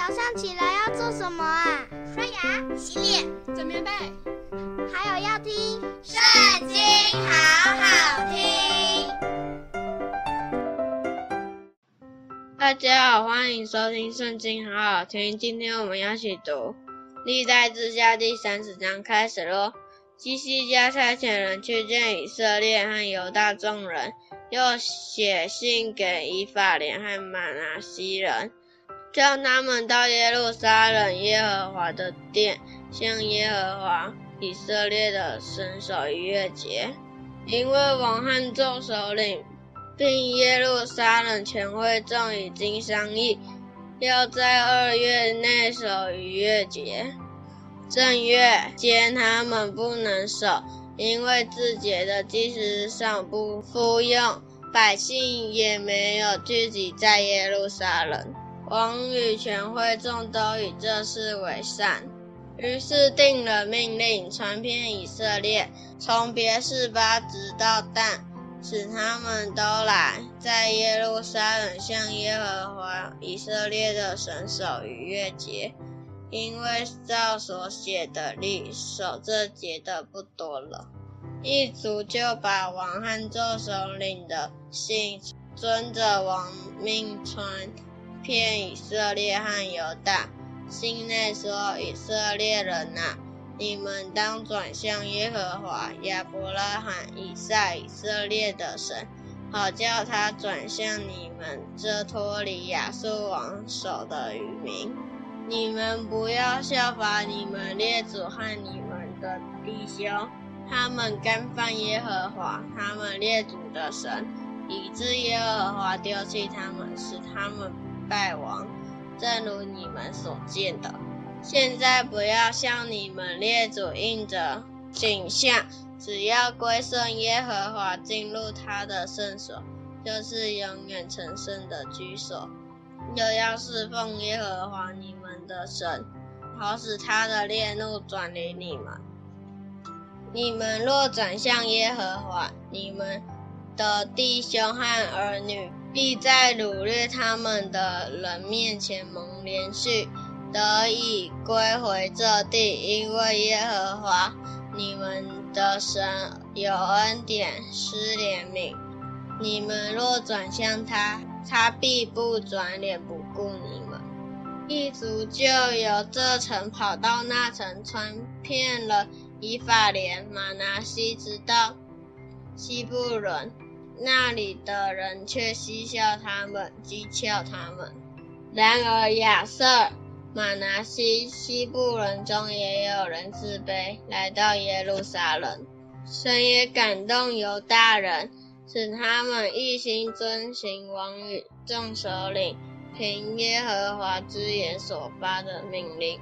早上起来要做什么啊？刷牙、洗脸、整棉被，还有要听《圣经》，好好听。大家好，欢迎收听《圣经》，好好听。今天我们要一起读《历代志下》第三十章，开始喽。希西家差遣人去见以色列和犹大众人，又写信给以法莲和玛拿西人。叫他们到耶路撒冷耶和华的殿，向耶和华以色列的神守逾越节。因为王和众首领，并耶路撒冷全会众已经商议，要在二月内守逾越节。正月间他们不能守，因为自洁的祭司上不敷用，百姓也没有聚集在耶路撒冷。王与全会众都以这事为善，于是定了命令，传遍以色列，从别是巴直到但，使他们都来，在耶路撒冷向耶和华以色列的神守逾越节，因为照所写的律，守这节的不多了。一族就把王和众首领的信，遵着王命传。骗以色列和犹大，信内说：“以色列人哪，你们当转向耶和华亚伯拉罕、以撒、以色列的神，好叫他转向你们这脱离亚述王手的余民。你们不要效法你们列祖和你们的弟兄，他们干犯耶和华他们列祖的神，以致耶和华丢弃他们，使他们。”败亡，正如你们所见的。现在不要向你们列祖印着景象，只要归顺耶和华，进入他的圣所，就是永远成圣的居所。又要侍奉耶和华你们的神，好使他的烈怒转离你们。你们若转向耶和华，你们的弟兄和儿女。必在掳掠他们的人面前蒙怜恤，得以归回这地，因为耶和华你们的神有恩典，施怜悯。你们若转向他，他必不转脸不顾你们。一族就由这城跑到那城，穿遍了以法莲、玛拿西，直到西布伦。那里的人却嬉笑他们，讥诮他们。然而亚瑟、马拿西、西布人中也有人自卑，来到耶路撒冷。神也感动犹大人，使他们一心遵行王与众首领凭耶和华之言所发的命令。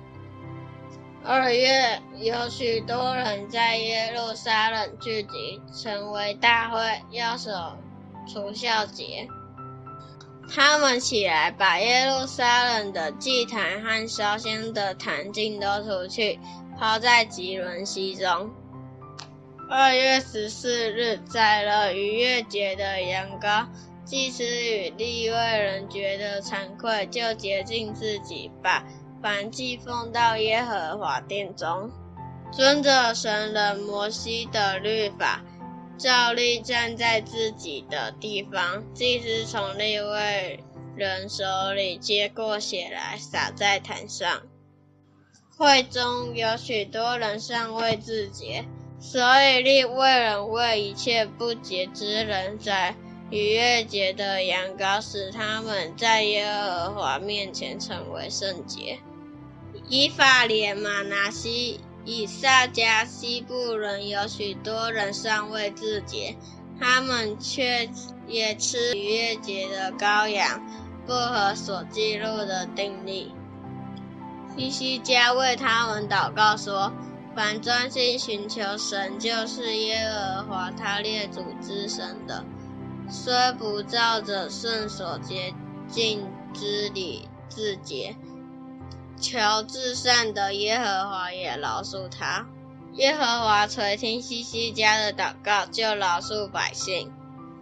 二月，有许多人在耶路撒冷聚集，成为大会，要守除酵节。他们起来，把耶路撒冷的祭坛和烧香的坛尽都除去，抛在汲沦溪中。二月十四日，宰了逾越节的羊羔，祭司与利未人觉得惭愧，就洁净自己，把凡祭奉到耶和华殿中，遵着神人摩西的律法，照例站在自己的地方。祭司从利未人手里接过血来，洒在坛上。会中有许多人尚未自洁，所以利未人为一切不洁之人宰逾越节的羊羔，使他们在耶和华面前成为圣洁。以法莲、玛拿西、以撒家、西布伦有许多人尚未自洁，他们却也吃逾越节的羔羊，不合所记录的定例。西西家为他们祷告说：“凡专心寻求神，就是耶和华他列祖之神的，虽不照着圣所洁净之礼自洁。”求至善的耶和华也饶恕他。耶和华垂听希西家的祷告，就饶恕百姓。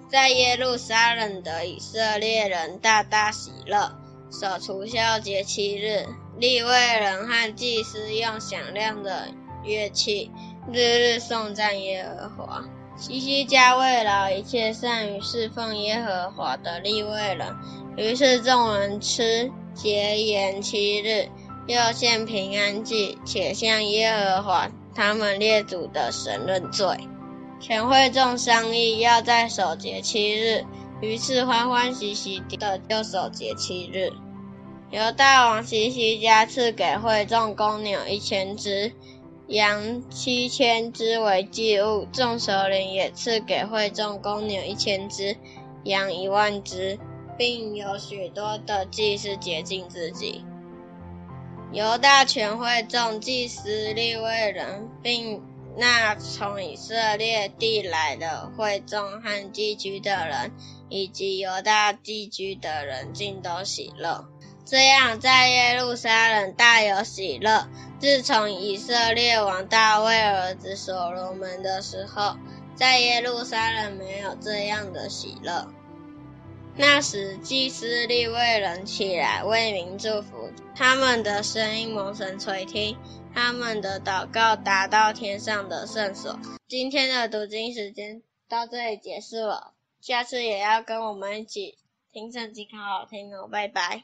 在耶路撒冷的以色列人大大喜乐，守除酵节七日。利未人和祭司用响亮的乐器，日日颂赞耶和华。西西家慰劳一切善于侍奉耶和华的立位人，于是众人吃节筵七日，又献平安祭，且向耶和华他们列祖的神认罪。全会众商议要在守节七日，于是欢欢喜喜的就守节七日。由大王希西家赐给会众公牛一千只。羊七千只为祭物，众首领也赐给会众公牛一千只，羊一万只，并有许多的祭司洁净自己。犹大全会众祭司利未人，并那从以色列地来的会众和寄居的人，以及犹大寄居的人，尽都喜乐。这样，在耶路撒冷大有喜乐。自从以色列王大卫儿子所罗门的时候，在耶路撒冷没有这样的喜乐。那时，祭司利未人起来为民祝福，他们的声音蒙神垂听，他们的祷告达到天上的圣所。今天的读经时间到这里结束了，下次也要跟我们一起听圣经，好好听哦，拜拜。